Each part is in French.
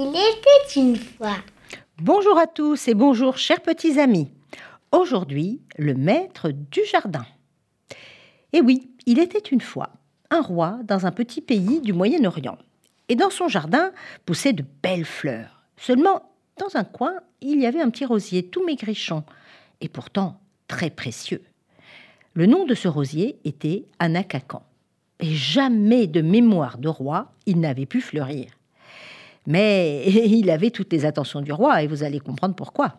Il était une fois. Bonjour à tous et bonjour chers petits amis. Aujourd'hui, le maître du jardin. Et oui, il était une fois un roi dans un petit pays du Moyen-Orient. Et dans son jardin poussaient de belles fleurs. Seulement, dans un coin, il y avait un petit rosier tout maigrichon et pourtant très précieux. Le nom de ce rosier était Anacacan. Et jamais de mémoire de roi, il n'avait pu fleurir. Mais il avait toutes les attentions du roi, et vous allez comprendre pourquoi.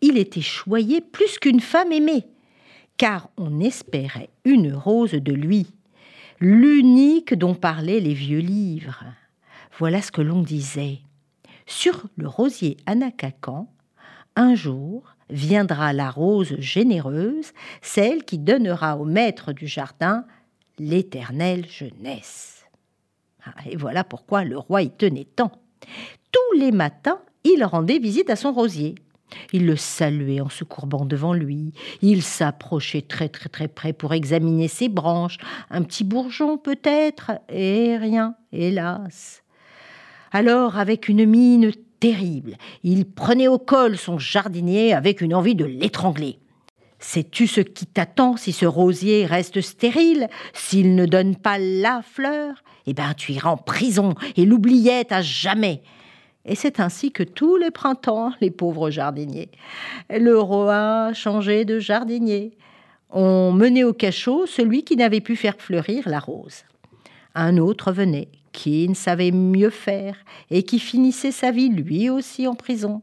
Il était choyé plus qu'une femme aimée, car on espérait une rose de lui, l'unique dont parlaient les vieux livres. Voilà ce que l'on disait. Sur le rosier Anacacan, un jour viendra la rose généreuse, celle qui donnera au maître du jardin l'éternelle jeunesse. Ah, et voilà pourquoi le roi y tenait tant. Tous les matins, il rendait visite à son rosier. Il le saluait en se courbant devant lui. Il s'approchait très très très près pour examiner ses branches. Un petit bourgeon peut-être, et rien, hélas. Alors, avec une mine terrible, il prenait au col son jardinier avec une envie de l'étrangler. Sais-tu ce qui t'attend si ce rosier reste stérile, s'il ne donne pas la fleur? Eh bien, tu iras en prison et l'oubliette à jamais. Et c'est ainsi que tous les printemps, les pauvres jardiniers, le roi changeait de jardinier. On menait au cachot celui qui n'avait pu faire fleurir la rose. Un autre venait, qui ne savait mieux faire et qui finissait sa vie lui aussi en prison.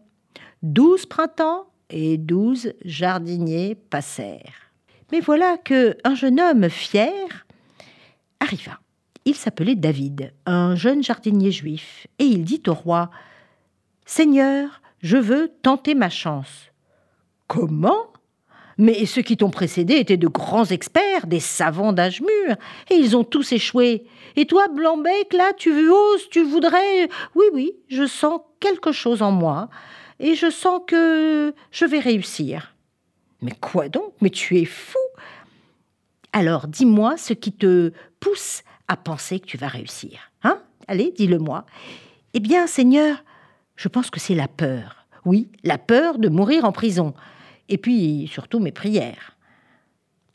Douze printemps, et douze jardiniers passèrent. Mais voilà que un jeune homme fier arriva. Il s'appelait David, un jeune jardinier juif, et il dit au roi Seigneur, je veux tenter ma chance. Comment? Mais ceux qui t'ont précédé étaient de grands experts, des savants d'âge mûr, et ils ont tous échoué. Et toi, Blanbec, là, tu oses, tu voudrais? Oui, oui, je sens quelque chose en moi et je sens que je vais réussir. Mais quoi donc? Mais tu es fou Alors dis-moi ce qui te pousse à penser que tu vas réussir. Hein? Allez, dis-le-moi. Eh bien, Seigneur, je pense que c'est la peur. Oui, la peur de mourir en prison. Et puis, surtout, mes prières.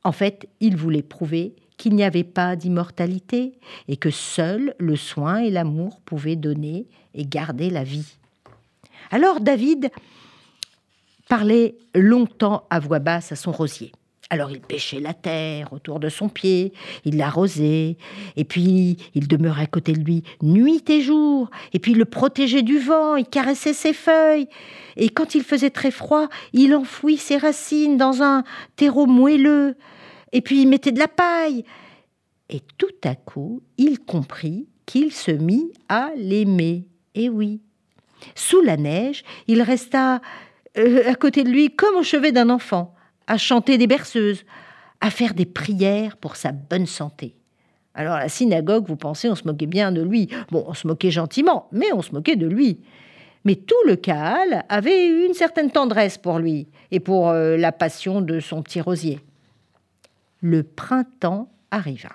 En fait, il voulait prouver qu'il n'y avait pas d'immortalité et que seul le soin et l'amour pouvaient donner et garder la vie. Alors David parlait longtemps à voix basse à son rosier. Alors il pêchait la terre autour de son pied, il l'arrosait, et puis il demeurait à côté de lui nuit et jour, et puis il le protégeait du vent, il caressait ses feuilles, et quand il faisait très froid, il enfouit ses racines dans un terreau moelleux, et puis il mettait de la paille. Et tout à coup, il comprit qu'il se mit à l'aimer. Et oui, sous la neige, il resta euh, à côté de lui comme au chevet d'un enfant, à chanter des berceuses, à faire des prières pour sa bonne santé. Alors la synagogue, vous pensez, on se moquait bien de lui. Bon, on se moquait gentiment, mais on se moquait de lui. Mais tout le Kaal avait une certaine tendresse pour lui et pour euh, la passion de son petit rosier. Le printemps arriva.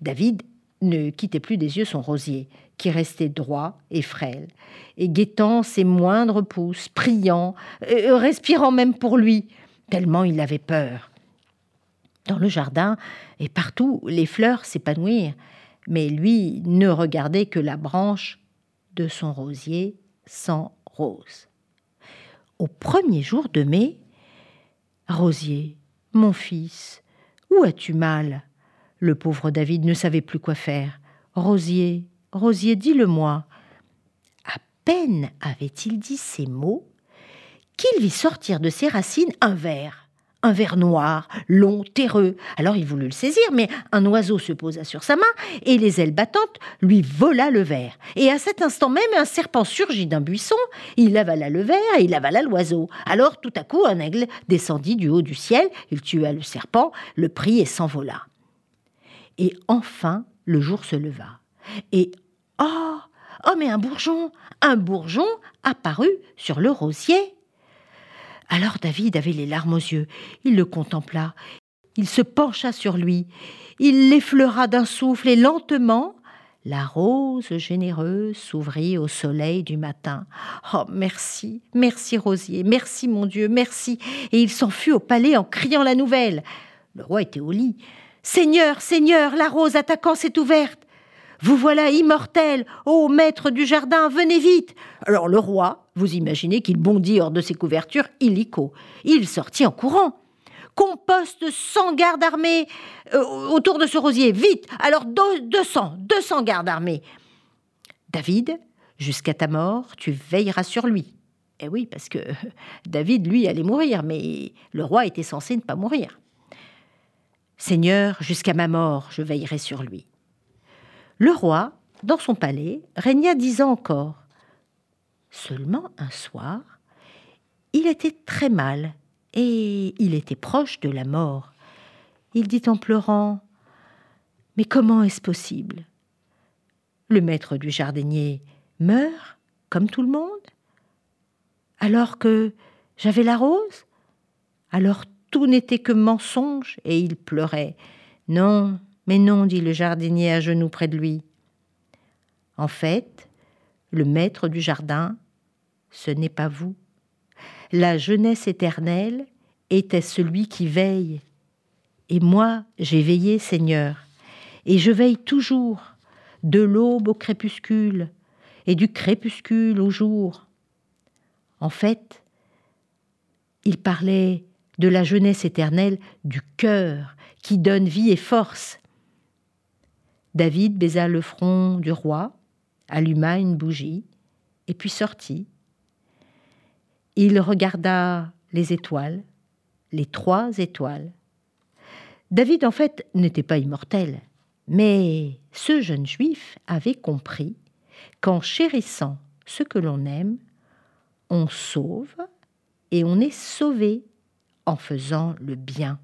David ne quittait plus des yeux son rosier, qui restait droit et frêle, et guettant ses moindres pousses, priant, euh, respirant même pour lui, tellement il avait peur. Dans le jardin et partout, les fleurs s'épanouirent, mais lui ne regardait que la branche de son rosier sans rose. Au premier jour de mai, Rosier, mon fils, où as-tu mal? Le pauvre David ne savait plus quoi faire. Rosier, Rosier, dis-le-moi. À peine avait-il dit ces mots qu'il vit sortir de ses racines un ver, un ver noir, long, terreux. Alors il voulut le saisir, mais un oiseau se posa sur sa main et les ailes battantes lui vola le ver. Et à cet instant même, un serpent surgit d'un buisson, il avala le ver il avala l'oiseau. Alors tout à coup, un aigle descendit du haut du ciel, il tua le serpent, le prit et s'envola. Et enfin, le jour se leva. Et Oh Oh, mais un bourgeon Un bourgeon apparut sur le rosier. Alors David avait les larmes aux yeux. Il le contempla. Il se pencha sur lui. Il l'effleura d'un souffle et lentement, la rose généreuse s'ouvrit au soleil du matin. Oh, merci, merci Rosier, merci mon Dieu, merci. Et il s'enfuit au palais en criant la nouvelle. Le roi était au lit. Seigneur, Seigneur, la rose attaquant s'est ouverte. Vous voilà immortel, ô maître du jardin, venez vite. Alors le roi, vous imaginez qu'il bondit hors de ses couvertures illico. Il sortit en courant qu'on poste 100 gardes armés euh, autour de ce rosier. Vite Alors 200, 200 gardes armés. David, jusqu'à ta mort, tu veilleras sur lui. Eh oui, parce que David, lui, allait mourir, mais le roi était censé ne pas mourir. Seigneur, jusqu'à ma mort, je veillerai sur lui. Le roi, dans son palais, régna dix ans encore. Seulement un soir, il était très mal et il était proche de la mort. Il dit en pleurant Mais comment est-ce possible? Le maître du jardinier meurt, comme tout le monde Alors que j'avais la rose Alors tout n'était que mensonge Et il pleurait. Non, mais non, dit le jardinier à genoux près de lui. En fait, le maître du jardin, ce n'est pas vous la jeunesse éternelle était celui qui veille. Et moi, j'ai veillé, Seigneur, et je veille toujours, de l'aube au crépuscule, et du crépuscule au jour. En fait, il parlait de la jeunesse éternelle du cœur qui donne vie et force. David baisa le front du roi, alluma une bougie, et puis sortit il regarda les étoiles, les trois étoiles. David, en fait, n'était pas immortel, mais ce jeune juif avait compris qu'en chérissant ce que l'on aime, on sauve et on est sauvé en faisant le bien.